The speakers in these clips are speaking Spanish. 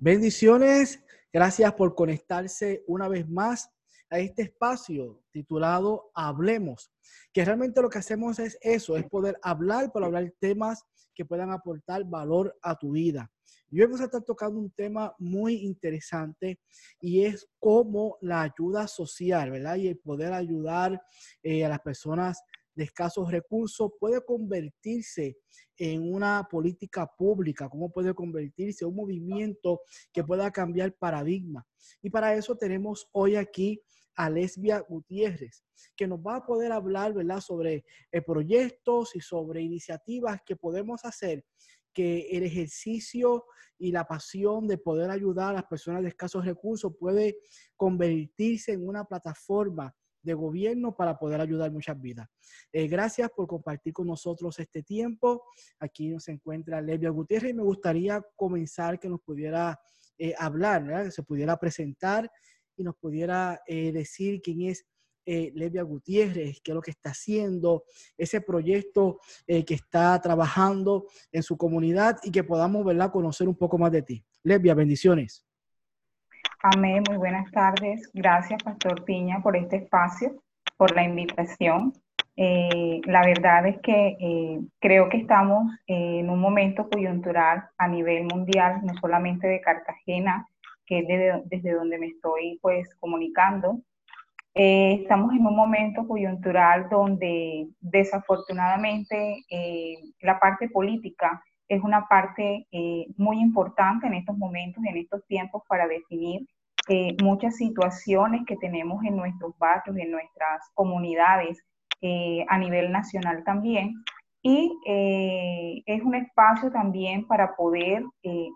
Bendiciones, gracias por conectarse una vez más a este espacio titulado Hablemos, que realmente lo que hacemos es eso, es poder hablar para hablar temas que puedan aportar valor a tu vida. Y hoy vamos a estar tocando un tema muy interesante y es cómo la ayuda social, ¿verdad? Y el poder ayudar eh, a las personas de escasos recursos puede convertirse en una política pública, cómo puede convertirse en un movimiento que pueda cambiar paradigma. Y para eso tenemos hoy aquí a Lesbia Gutiérrez, que nos va a poder hablar, ¿verdad?, sobre eh, proyectos y sobre iniciativas que podemos hacer que el ejercicio y la pasión de poder ayudar a las personas de escasos recursos puede convertirse en una plataforma de gobierno para poder ayudar muchas vidas. Eh, gracias por compartir con nosotros este tiempo. Aquí nos encuentra Levia Gutiérrez y me gustaría comenzar que nos pudiera eh, hablar, que se pudiera presentar y nos pudiera eh, decir quién es Levia Gutiérrez, qué es lo que está haciendo, ese proyecto que está trabajando en su comunidad y que podamos ¿verdad? conocer un poco más de ti. Levia, bendiciones. Amén, muy buenas tardes. Gracias, Pastor Piña, por este espacio, por la invitación. Eh, la verdad es que eh, creo que estamos en un momento coyuntural a nivel mundial, no solamente de Cartagena, que es desde donde me estoy pues comunicando. Eh, estamos en un momento coyuntural donde desafortunadamente la parte política es una parte eh, muy importante en estos momentos, en estos tiempos, para definir eh, muchas situaciones que tenemos en nuestros barrios, en nuestras comunidades, eh, a nivel nacional también. Y es un espacio también para poder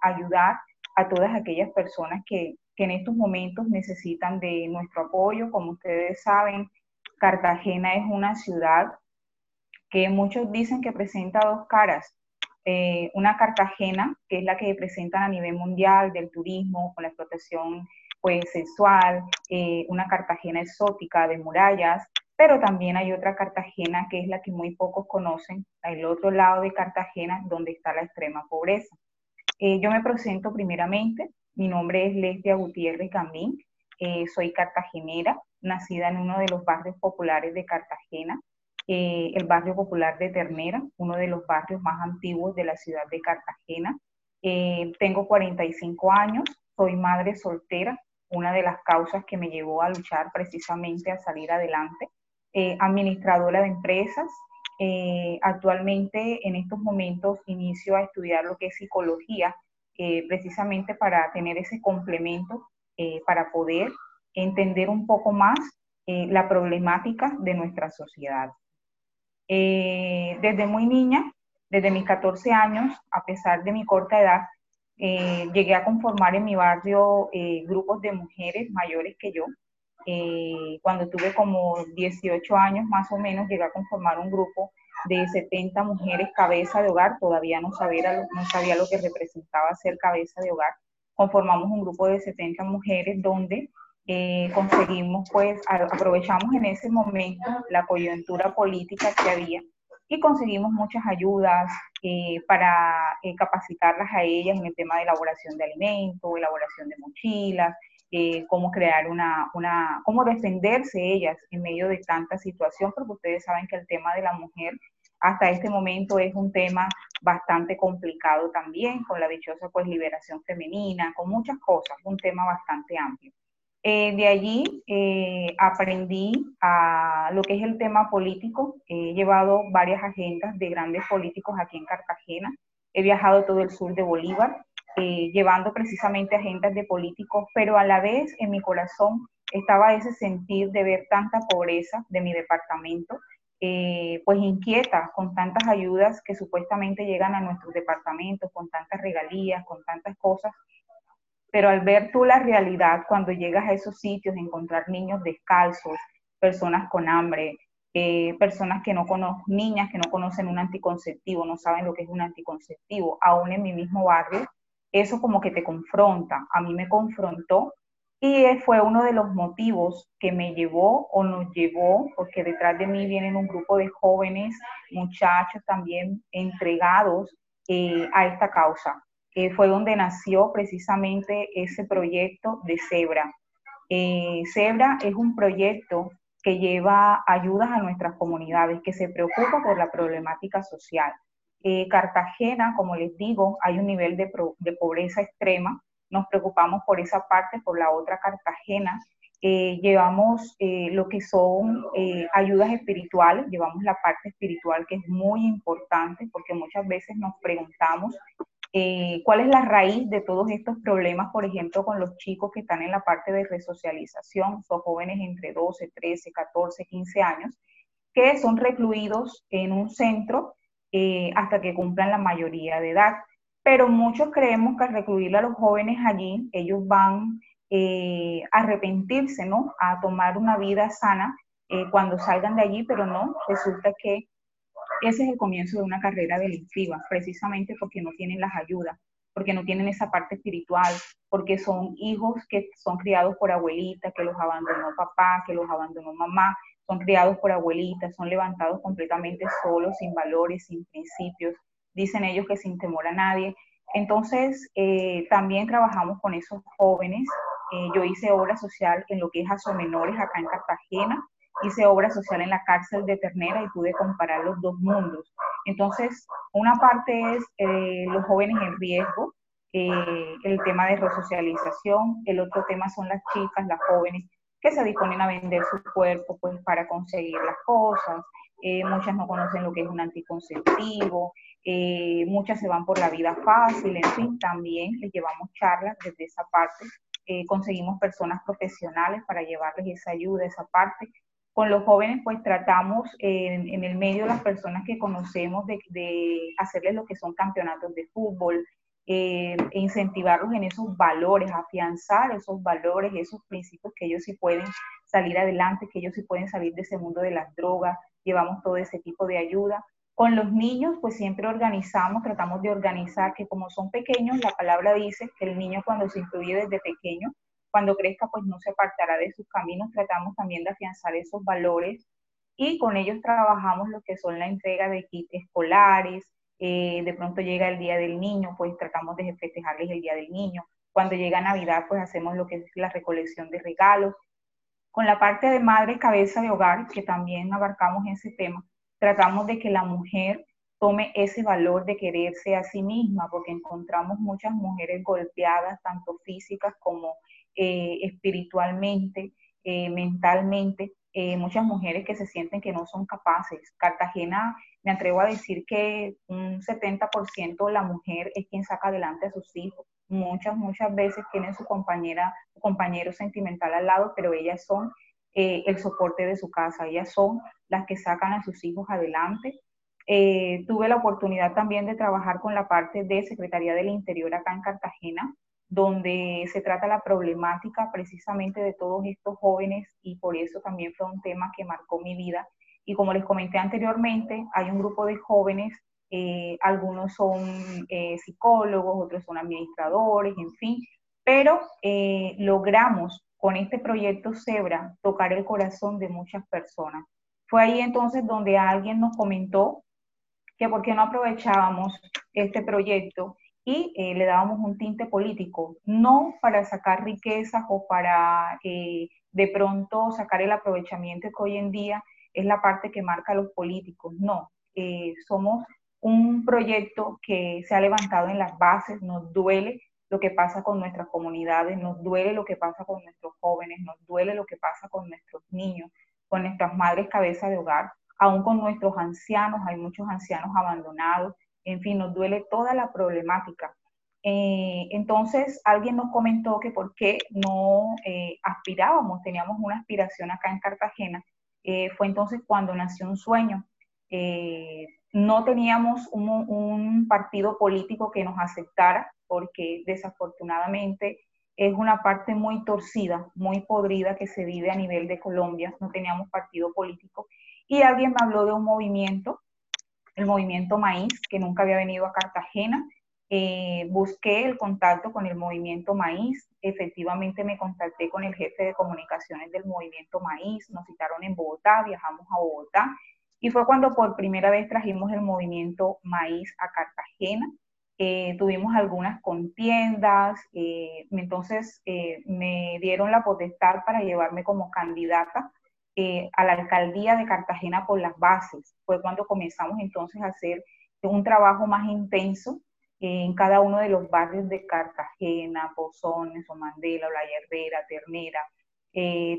ayudar a todas aquellas personas que, que en estos momentos necesitan de nuestro apoyo. Como ustedes saben, Cartagena es una ciudad que muchos dicen que presenta dos caras eh, una Cartagena, que es la que presentan a nivel mundial del turismo, con la explotación pues, sexual, eh, una Cartagena exótica de murallas, pero también hay otra Cartagena que es la que muy pocos conocen, el otro lado de Cartagena, donde está la extrema pobreza. Eh, yo me presento primeramente, mi nombre es Lesbia Gutiérrez Gamín, soy cartagenera, nacida en uno de los barrios populares de Cartagena, eh, el barrio popular de Ternera, uno de los barrios más antiguos de la ciudad de Cartagena. Eh, tengo 45 años, soy madre soltera, una de las causas que me llevó a luchar precisamente a salir adelante. Eh, administradora de empresas, actualmente en estos momentos inicio a estudiar lo que es psicología, precisamente para tener ese complemento, para poder entender un poco más la problemática de nuestra sociedad. Eh, desde muy niña, desde mis 14 años, a pesar de mi corta edad, eh, llegué a conformar en mi barrio eh, grupos de mujeres mayores que yo. cuando tuve como 18 años más o menos, llegué a conformar un grupo de 70 mujeres cabeza de hogar. Todavía no sabía lo que representaba ser cabeza de hogar. Conformamos un grupo de 70 mujeres donde eh, conseguimos, pues, aprovechamos en ese momento la coyuntura política que había y conseguimos muchas ayudas eh, para eh, capacitarlas a ellas en el tema de elaboración de alimentos, elaboración de mochilas, cómo crear una, una, cómo defenderse ellas en medio de tanta situación, porque ustedes saben que el tema de la mujer hasta este momento es un tema bastante complicado también, con la dichosa pues liberación femenina, con muchas cosas, un tema bastante amplio. Eh, de allí eh, aprendí a lo que es el tema político. He llevado varias agendas de grandes políticos aquí en Cartagena. He viajado todo el sur de Bolívar, eh, llevando precisamente agendas de políticos, pero a la vez en mi corazón estaba ese sentir de ver tanta pobreza de mi departamento, pues inquieta con tantas ayudas que supuestamente llegan a nuestros departamentos, con tantas regalías, con tantas cosas pero al ver tú la realidad, cuando llegas a esos sitios, encontrar niños descalzos, personas con hambre, eh, personas que no conocen, niñas que no conocen un anticonceptivo, no saben lo que es un anticonceptivo, aún en mi mismo barrio, eso como que te confronta. A mí me confrontó y fue uno de los motivos que me llevó o nos llevó, porque detrás de mí vienen un grupo de jóvenes, muchachos también entregados eh, a esta causa. Fue donde nació precisamente ese proyecto de Zebra. Zebra es un proyecto que lleva ayudas a nuestras comunidades, que se preocupa por la problemática social. Cartagena, como les digo, hay un nivel de, de pobreza extrema. Nos preocupamos por esa parte, por la otra Cartagena, eh, llevamos eh, lo que son eh, ayudas espirituales, llevamos la parte espiritual que es muy importante porque muchas veces nos preguntamos cuál es la raíz de todos estos problemas, por ejemplo, con los chicos que están en la parte de resocialización, son jóvenes entre 12, 13, 14, 15 años, que son recluidos en un centro hasta que cumplan la mayoría de edad. Pero muchos creemos que al recluir a los jóvenes allí, ellos van eh, arrepentirse, ¿no? A tomar una vida sana eh, cuando salgan de allí, pero no, resulta que ese es el comienzo de una carrera delictiva, precisamente porque no tienen las ayudas, porque no tienen esa parte espiritual, porque son hijos que son criados por abuelita, que los abandonó papá, que los abandonó mamá, son criados por abuelitas, son levantados completamente solos, sin valores, sin principios, dicen ellos que sin temor a nadie. Entonces, eh, también trabajamos con esos jóvenes eh, yo hice obra social en lo que es Aso Menores acá en Cartagena, hice obra social en la cárcel de Ternera y pude comparar los dos mundos. Entonces, una parte es eh, los jóvenes en riesgo, eh, el tema de resocialización, el otro tema son las chicas, las jóvenes que se disponen a vender su cuerpo pues, para conseguir las cosas, muchas no conocen lo que es un anticonceptivo, muchas se van por la vida fácil, en fin, también les llevamos charlas desde esa parte eh, conseguimos personas profesionales para llevarles esa ayuda, esa parte. Con los jóvenes, pues tratamos en, el medio las personas que conocemos de, hacerles lo que son campeonatos de fútbol, eh, e incentivarlos en esos valores, afianzar esos valores, esos principios que ellos sí pueden salir adelante, que ellos sí pueden salir de ese mundo de las drogas, llevamos todo ese tipo de ayuda. Con los niños, pues siempre organizamos, tratamos de organizar que como son pequeños, la palabra dice que el niño cuando se incluye desde pequeño, cuando crezca, pues no se apartará de sus caminos. Tratamos también de afianzar esos valores y con ellos trabajamos lo que son la entrega de kits escolares. Eh, de pronto llega el Día del Niño, pues tratamos de festejarles el Día del Niño. Cuando llega Navidad, pues hacemos lo que es la recolección de regalos. Con la parte de madre cabeza de hogar, que también abarcamos ese tema, tratamos de que la mujer tome ese valor de quererse a sí misma, porque encontramos muchas mujeres golpeadas, tanto físicas como eh, espiritualmente, eh, mentalmente, eh, muchas mujeres que se sienten que no son capaces. Cartagena, me atrevo a decir que un 70% de la mujer es quien saca adelante a sus hijos. Muchas, muchas veces tienen su compañera, su compañero sentimental al lado, pero ellas son el soporte de su casa. Ellas son las que sacan a sus hijos adelante. Tuve la oportunidad también de trabajar con la parte de Secretaría del Interior acá en Cartagena, donde se trata la problemática precisamente de todos estos jóvenes y por eso también fue un tema que marcó mi vida. Y como les comenté anteriormente, hay un grupo de jóvenes, eh, algunos son psicólogos, otros son administradores, en fin, pero logramos con este proyecto Zebra tocar el corazón de muchas personas. Fue ahí entonces donde alguien nos comentó que por qué no aprovechábamos este proyecto y eh, le dábamos un tinte político, no para sacar riquezas o para eh, de pronto sacar el aprovechamiento que hoy en día es la parte que marca a los políticos, no, eh, somos un proyecto que se ha levantado en las bases, nos duele lo que pasa con nuestras comunidades, nos duele lo que pasa con nuestros jóvenes, nos duele lo que pasa con nuestros niños, con nuestras madres cabeza de hogar, aún con nuestros ancianos, hay muchos ancianos abandonados, en fin, nos duele toda la problemática. Eh, entonces, alguien nos comentó que por qué no eh, aspirábamos, teníamos una aspiración acá en Cartagena. Eh, fue entonces cuando nació un sueño. no teníamos un, un partido político que nos aceptara, porque desafortunadamente es una parte muy torcida, muy podrida que se vive a nivel de Colombia. No teníamos partido político. Y alguien me habló de un movimiento, el movimiento Maíz, que nunca había venido a Cartagena. Eh, busqué el contacto con el movimiento Maíz. Efectivamente me contacté con el jefe de comunicaciones del movimiento Maíz. Nos citaron en Bogotá, viajamos a Bogotá. Y fue cuando por primera vez trajimos el movimiento Maíz a Cartagena eh, tuvimos algunas contiendas, eh, entonces eh, me dieron la potestad para llevarme como candidata a la alcaldía de Cartagena por las bases. Fue cuando comenzamos entonces a hacer un trabajo más intenso en cada uno de los barrios de Cartagena, Pozones, Omandela, La Herrera, Ternera,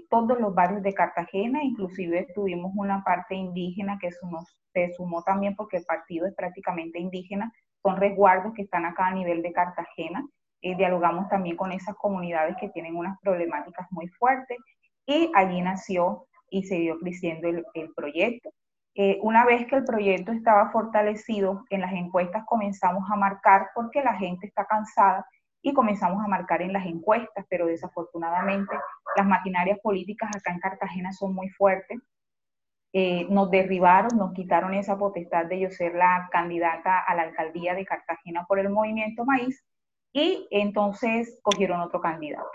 todos los barrios de Cartagena, inclusive tuvimos una parte indígena que se sumó también porque el partido es prácticamente indígena, son resguardos que están acá a nivel de Cartagena. Eh, dialogamos también con esas comunidades que tienen unas problemáticas muy fuertes y allí nació y dio creciendo el, proyecto. Eh, una vez que el proyecto estaba fortalecido, en las encuestas comenzamos a marcar porque la gente está cansada y comenzamos a marcar en las encuestas, pero desafortunadamente las maquinarias políticas acá en Cartagena son muy fuertes eh, nos derribaron, nos quitaron esa potestad de yo ser la candidata a la alcaldía de Cartagena por el movimiento Maíz y entonces cogieron otro candidato.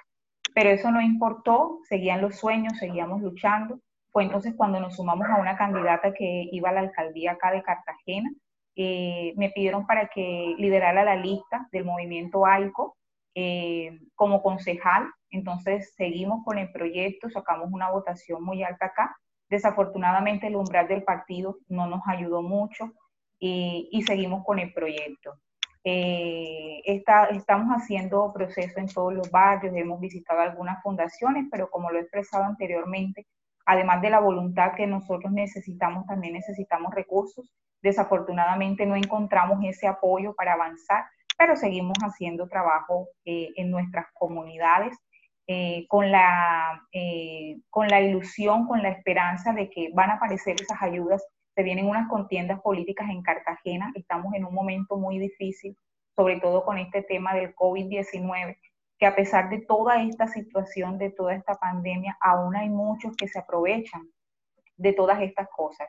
Pero eso no importó, seguían los sueños, seguíamos luchando. Fue entonces cuando nos sumamos a una candidata que iba a la alcaldía acá de Cartagena. Eh, me pidieron para que liderara la lista del movimiento AICO eh, como concejal. Entonces seguimos con el proyecto, sacamos una votación muy alta acá Desafortunadamente el umbral del partido no nos ayudó mucho y, seguimos con el proyecto. Eh, estamos haciendo procesos en todos los barrios, hemos visitado algunas fundaciones, pero como lo he expresado anteriormente, además de la voluntad que nosotros necesitamos, también necesitamos recursos. Desafortunadamente no encontramos ese apoyo para avanzar, pero seguimos haciendo trabajo eh, en nuestras comunidades eh, con, la, eh, con la ilusión, con la esperanza de que van a aparecer esas ayudas. Se vienen unas contiendas políticas en Cartagena, estamos en un momento muy difícil, sobre todo con este tema del COVID-19, que a pesar de toda esta situación, de toda esta pandemia, aún hay muchos que se aprovechan de todas estas cosas.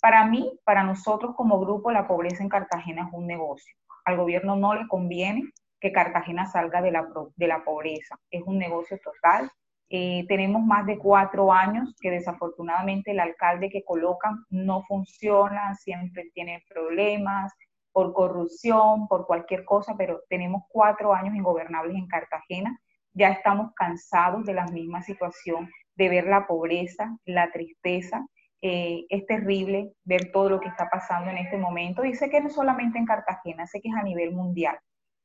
Para mí, para nosotros como grupo, la pobreza en Cartagena es un negocio. Al gobierno no le conviene que Cartagena salga de la, de la pobreza. Es un negocio total. Eh, tenemos más de cuatro años que desafortunadamente el alcalde que colocan no funciona, siempre tiene problemas por corrupción, por cualquier cosa, pero tenemos cuatro años ingobernables en Cartagena. Ya estamos cansados de la misma situación, de ver la pobreza, la tristeza. Eh, es terrible ver todo lo que está pasando en este momento. Y sé que no solamente en Cartagena, sé que es a nivel mundial.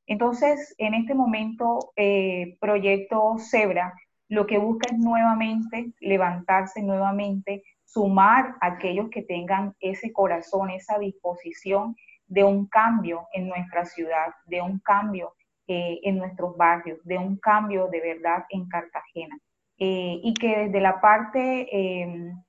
Entonces, en este momento, eh, Proyecto Zebra lo que busca es nuevamente levantarse, nuevamente sumar a aquellos que tengan ese corazón, esa disposición de un cambio en nuestra ciudad, de un cambio eh, en nuestros barrios, de un cambio de verdad en Cartagena. Eh, y que desde la parte em,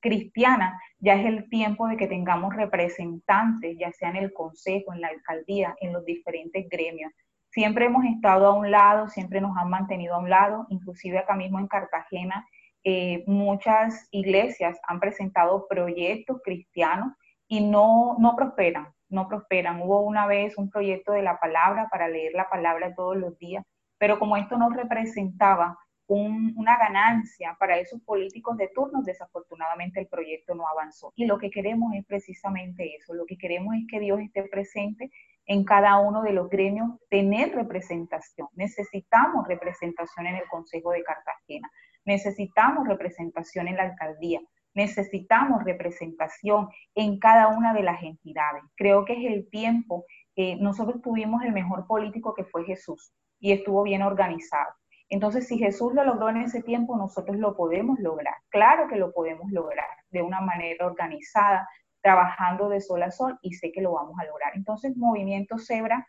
cristiana, ya es el tiempo de que tengamos representantes, ya sea en el consejo, en la alcaldía, en los diferentes gremios. Siempre hemos estado a un lado, siempre nos han mantenido a un lado, inclusive acá mismo en Cartagena, eh, muchas iglesias han presentado proyectos cristianos y no, no prosperan, no prosperan. Hubo una vez un proyecto de la palabra para leer la palabra todos los días, pero como esto no representaba una ganancia para esos políticos de turno, desafortunadamente el proyecto no avanzó. Y lo que queremos es precisamente eso, lo que queremos es que Dios esté presente en cada uno de los gremios, tener representación. Necesitamos representación en el Consejo de Cartagena, necesitamos representación en la alcaldía, necesitamos representación en cada una de las entidades. Creo que es el tiempo, eh, nosotros tuvimos el mejor político que fue Jesús y estuvo bien organizado entonces, si Jesús lo logró en ese tiempo, nosotros lo podemos lograr. Claro que lo podemos lograr de una manera organizada, trabajando de sol a sol y sé que lo vamos a lograr. Entonces, Movimiento Zebra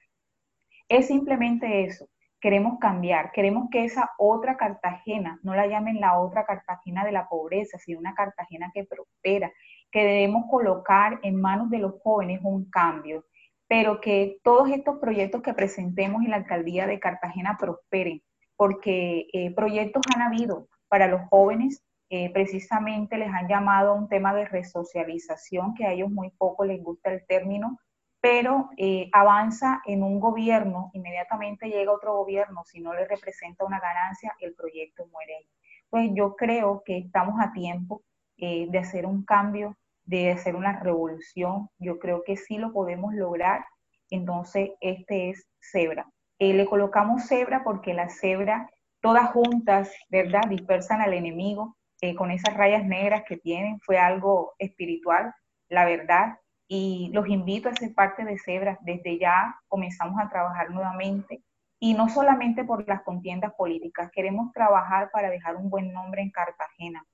es simplemente eso. Queremos cambiar, queremos que esa otra Cartagena, no la llamen la otra Cartagena de la pobreza, sino una Cartagena que prospera, que debemos colocar en manos de los jóvenes un cambio, pero que todos estos proyectos que presentemos en la alcaldía de Cartagena prosperen, porque eh, proyectos han habido para los jóvenes, eh, precisamente les han llamado a un tema de resocialización, que a ellos muy poco les gusta el término, pero eh, avanza en un gobierno, inmediatamente llega otro gobierno, si no le representa una ganancia, el proyecto muere ahí. Pues yo creo que estamos a tiempo de hacer un cambio, de hacer una revolución, yo creo que sí lo podemos lograr Entonces, este es cebra. Eh, le colocamos cebra porque la cebra, todas juntas, ¿verdad? Dispersan al enemigo eh, con esas rayas negras que tienen. Fue algo espiritual, la verdad. Y los invito a ser parte de cebra. Desde ya comenzamos a trabajar nuevamente. Y no solamente por las contiendas políticas, queremos trabajar para dejar un buen nombre en Cartagena,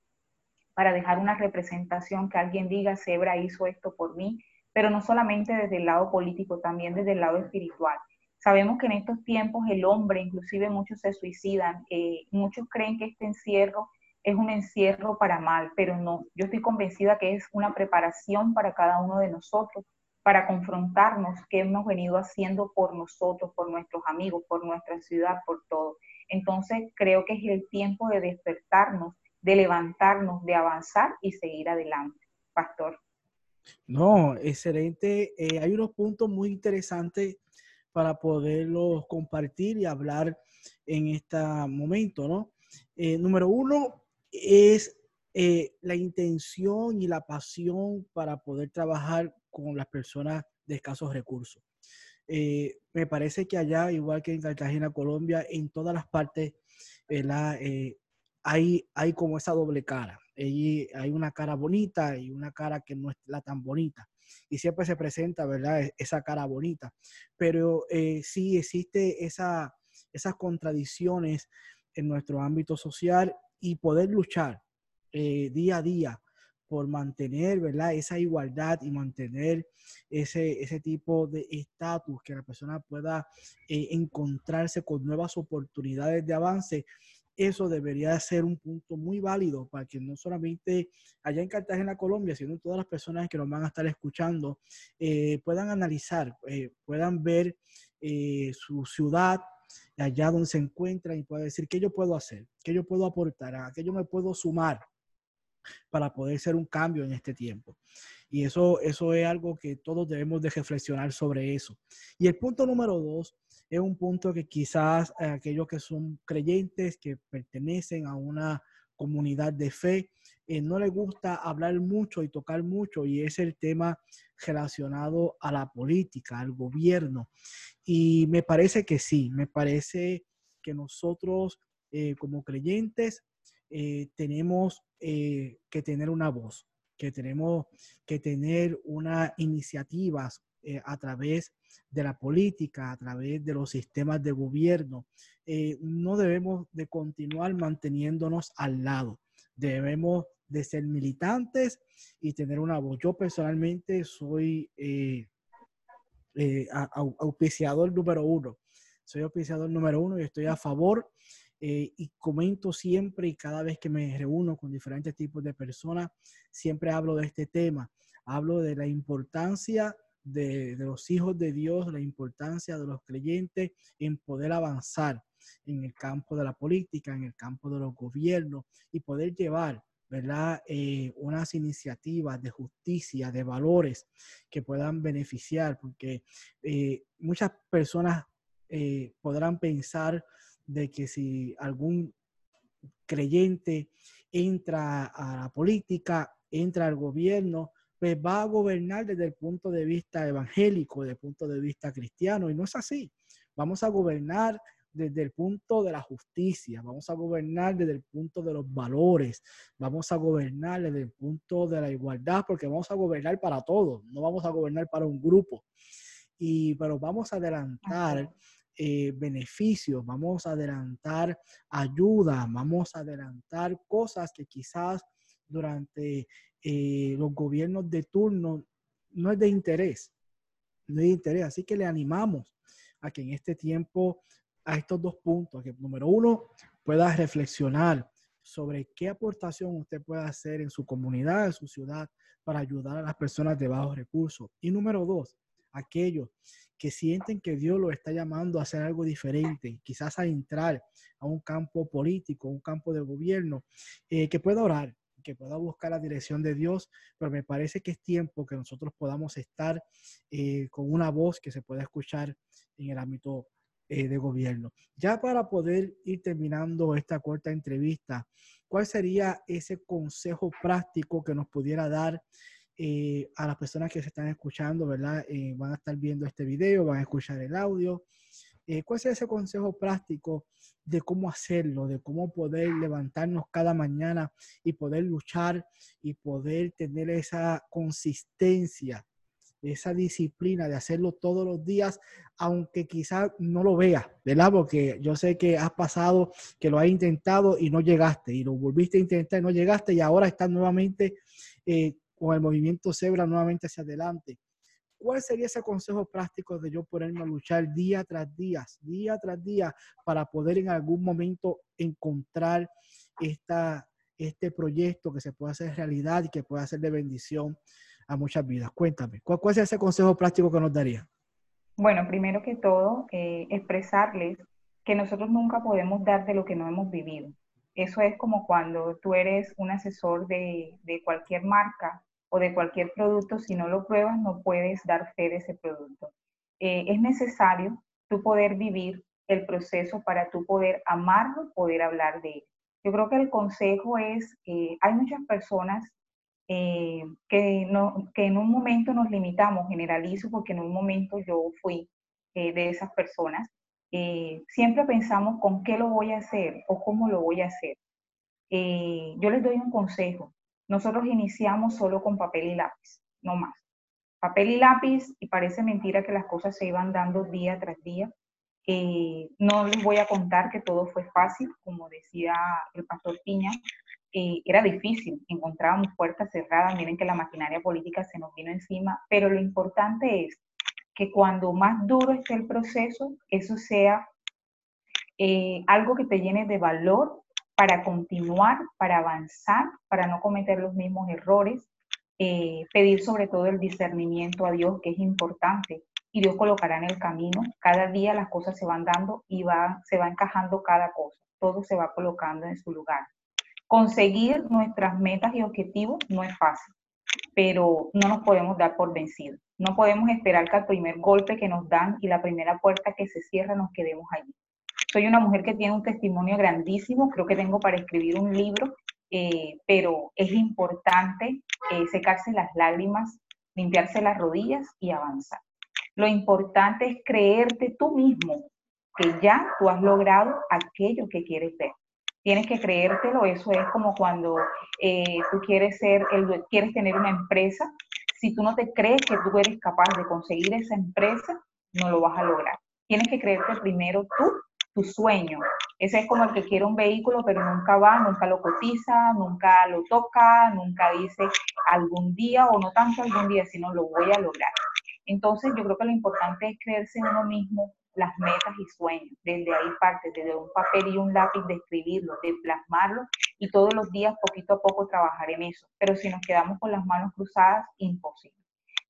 para dejar una representación que alguien diga, Cebra hizo esto por mí, pero no solamente desde el lado político, también desde el lado espiritual. Sabemos que en estos tiempos el hombre, inclusive muchos se suicidan, eh, muchos creen que este encierro es un encierro para mal, pero no, yo estoy convencida que es una preparación para cada uno de nosotros, para confrontarnos qué hemos venido haciendo por nosotros, por nuestros amigos, por nuestra ciudad, por todo. Entonces creo que es el tiempo de despertarnos, de levantarnos, de avanzar y seguir adelante. Pastor. No, excelente. Eh, hay unos puntos muy interesantes para poderlos compartir y hablar en este momento, ¿no? Eh, número uno es eh, la intención y la pasión para poder trabajar con las personas de escasos recursos. me parece que allá, igual que en Cartagena, Colombia, en todas las partes, hay, hay como esa doble cara hay una cara bonita y una cara que no es la tan bonita. Y siempre se presenta, ¿verdad? E, esa cara bonita. Pero eh, sí existe esa, esas contradicciones en nuestro ámbito social y poder luchar eh, día a día por mantener, ¿verdad? Esa igualdad y mantener ese, ese tipo de estatus, que la persona pueda eh, encontrarse con nuevas oportunidades de avance, eso debería ser un punto muy válido para que no solamente allá en Cartagena, Colombia, sino todas las personas que nos van a estar escuchando eh, puedan analizar, eh, puedan ver su ciudad, allá donde se encuentran y puedan decir qué yo puedo hacer, qué yo puedo aportar, a qué yo me puedo sumar para poder ser un cambio en este tiempo. Y eso, eso es algo que todos debemos de reflexionar sobre eso. Y el punto número dos es un punto que quizás aquellos que son creyentes, que pertenecen a una comunidad de fe, eh, no les gusta hablar mucho y tocar mucho, y es el tema relacionado a la política, al gobierno. Y me parece que sí, me parece que nosotros eh, como creyentes eh, tenemos que tener una voz, que tenemos que tener una iniciativas a través de la política, a través de los sistemas de gobierno. Eh, no debemos de continuar manteniéndonos al lado. Debemos de ser militantes y tener una voz. Yo personalmente soy eh, eh, auspiciador número uno. Soy auspiciador número uno y estoy a favor y comento siempre y cada vez que me reúno con diferentes tipos de personas, siempre hablo de este tema. Hablo de la importancia de, los hijos de Dios, la importancia de los creyentes en poder avanzar en el campo de la política, en el campo de los gobiernos y poder llevar ¿verdad? Eh, unas iniciativas de justicia, de valores que puedan beneficiar, porque eh, muchas personas eh, podrán pensar de que si algún creyente entra a la política, entra al gobierno, pues va a gobernar desde el punto de vista evangélico, desde el punto de vista cristiano, y no es así. Vamos a gobernar desde el punto de la justicia, vamos a gobernar desde el punto de los valores, vamos a gobernar desde el punto de la igualdad, porque vamos a gobernar para todos, no vamos a gobernar para un grupo. Y, pero vamos a adelantar eh, beneficios, vamos a adelantar ayuda, vamos a adelantar cosas que quizás durante eh, los gobiernos de turno no es de interés, no es de interés. Así que le animamos a que en este tiempo, a estos dos puntos, que número uno, pueda reflexionar sobre qué aportación usted puede hacer en su comunidad, en su ciudad, para ayudar a las personas de bajos recursos. Y número dos, aquellos que sienten que Dios lo está llamando a hacer algo diferente, quizás a entrar a un campo político, un campo de gobierno, eh, que pueda orar, que pueda buscar la dirección de Dios, pero me parece que es tiempo que nosotros podamos estar eh, con una voz que se pueda escuchar en el ámbito eh, de gobierno. Ya para poder ir terminando esta corta entrevista, ¿cuál sería ese consejo práctico que nos pudiera dar eh, a las personas que se están escuchando, ¿verdad? Eh, van a estar viendo este video, van a escuchar el audio. Eh, ¿Cuál es ese consejo práctico de cómo hacerlo, de cómo poder levantarnos cada mañana y poder luchar y poder tener esa consistencia, esa disciplina de hacerlo todos los días, aunque quizás no lo veas, ¿verdad? Porque yo sé que has pasado, que lo has intentado y no llegaste, y lo volviste a intentar y no llegaste, y ahora estás nuevamente eh, con el movimiento Zebra nuevamente hacia adelante. ¿Cuál sería ese consejo práctico de yo ponerme a luchar día tras día, día tras día, para poder en algún momento encontrar esta, este proyecto que se pueda hacer realidad y que pueda ser de bendición muchas vidas? Cuéntame, ¿cuál, cuál es ese consejo práctico que nos daría? Bueno, primero que todo, eh, expresarles que nosotros nunca podemos dar de lo que no hemos vivido. Eso es como cuando tú eres un asesor de, de cualquier marca o de cualquier producto, si no lo pruebas, no puedes dar fe de ese producto. Eh, es necesario tú poder vivir el proceso para tú poder amarlo, poder hablar de él. Yo creo que el consejo es, que hay muchas personas eh, que, no, que en un momento nos limitamos, generalizo porque en un momento yo fui eh, de esas personas, siempre pensamos con qué lo voy a hacer o cómo lo voy a hacer. yo les doy un consejo, nosotros iniciamos solo con papel y lápiz, no más. Papel y lápiz, y parece mentira que las cosas se iban dando día tras día. Eh, no les voy a contar que todo fue fácil, como decía el pastor Piña, eh, era difícil, encontrábamos puertas cerradas, miren que la maquinaria política se nos vino encima, pero lo importante es que cuando más duro esté el proceso, eso sea eh, algo que te llene de valor para continuar, para avanzar, para no cometer los mismos errores, eh, pedir sobre todo el discernimiento a Dios, que es importante, y Dios colocará en el camino. Cada día las cosas se van dando y va, se va encajando cada cosa, todo se va colocando en su lugar. Conseguir nuestras metas y objetivos no es fácil, pero no nos podemos dar por vencidos. No podemos esperar que al primer golpe que nos dan y la primera puerta que se cierra nos quedemos allí. Soy una mujer que tiene un testimonio grandísimo, creo que tengo para escribir un libro, eh, pero es importante eh, secarse las lágrimas, limpiarse las rodillas y avanzar. Lo importante es creerte tú mismo que ya tú has logrado aquello que quieres ver. Tienes que creértelo, eso es como cuando eh, tú quieres ser, el, quieres tener una empresa. Si tú no te crees que tú eres capaz de conseguir esa empresa, no lo vas a lograr. Tienes que creerte primero tú tu sueño. Ese es como el que quiere un vehículo, pero nunca va, nunca lo cotiza, nunca lo toca, nunca dice algún día o no tanto algún día, sino lo voy a lograr. Entonces yo creo que lo importante es creerse en uno mismo las metas y sueños. Desde ahí parte, desde un papel y un lápiz de escribirlo, de plasmarlo y todos los días poquito a poco trabajar en eso. Pero si nos quedamos con las manos cruzadas, imposible.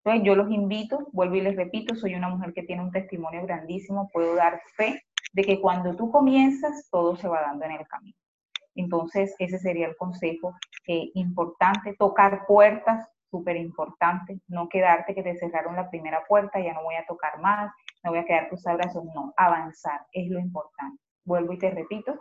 Entonces yo los invito, vuelvo y les repito, soy una mujer que tiene un testimonio grandísimo, puedo dar fe de que cuando tú comienzas, todo se va dando en el camino. Entonces, ese sería el consejo eh, importante, tocar puertas, súper importante, no quedarte que te cerraron la primera puerta, ya no voy a tocar más, no voy a quedar tus abrazos, no, avanzar es lo importante. Vuelvo y te repito,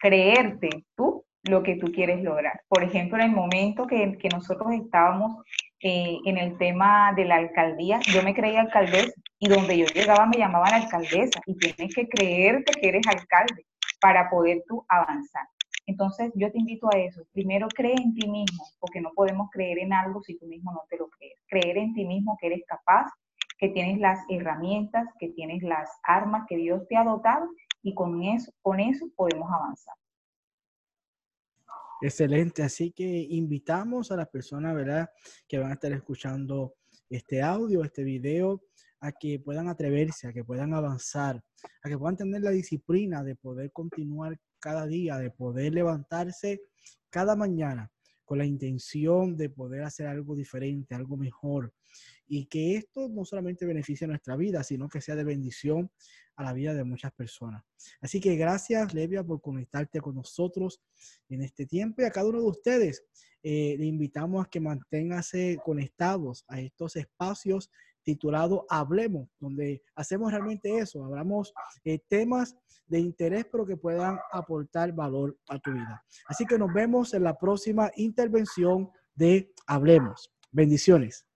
creerte tú lo que tú quieres lograr. Por ejemplo, en el momento que, nosotros estábamos eh, en el tema de la alcaldía, yo me creía alcaldesa y donde yo llegaba me llamaban alcaldesa y tienes que creerte que eres alcalde para poder tú avanzar. Entonces yo te invito a eso. Primero cree en ti mismo, porque no podemos creer en algo si tú mismo no te lo crees. Creer en ti mismo que eres capaz, que tienes las herramientas, que tienes las armas que Dios te ha dotado y con eso, con eso podemos avanzar. Excelente, así que invitamos a las personas, ¿verdad?, que van a estar escuchando este audio, este video, a que puedan atreverse, a que puedan avanzar, a que puedan tener la disciplina de poder continuar cada día, de poder levantarse cada mañana con la intención de poder hacer algo diferente, algo mejor. Y que esto no solamente beneficie nuestra vida, sino que sea de bendición a la vida de muchas personas. Así que gracias, Levia, por conectarte con nosotros en este tiempo y a cada uno de ustedes. Eh, le invitamos a que manténgase conectados a estos espacios titulados Hablemos, donde hacemos realmente eso, hablamos eh, temas de interés, pero que puedan aportar valor a tu vida. Así que nos vemos en la próxima intervención de Hablemos. Bendiciones.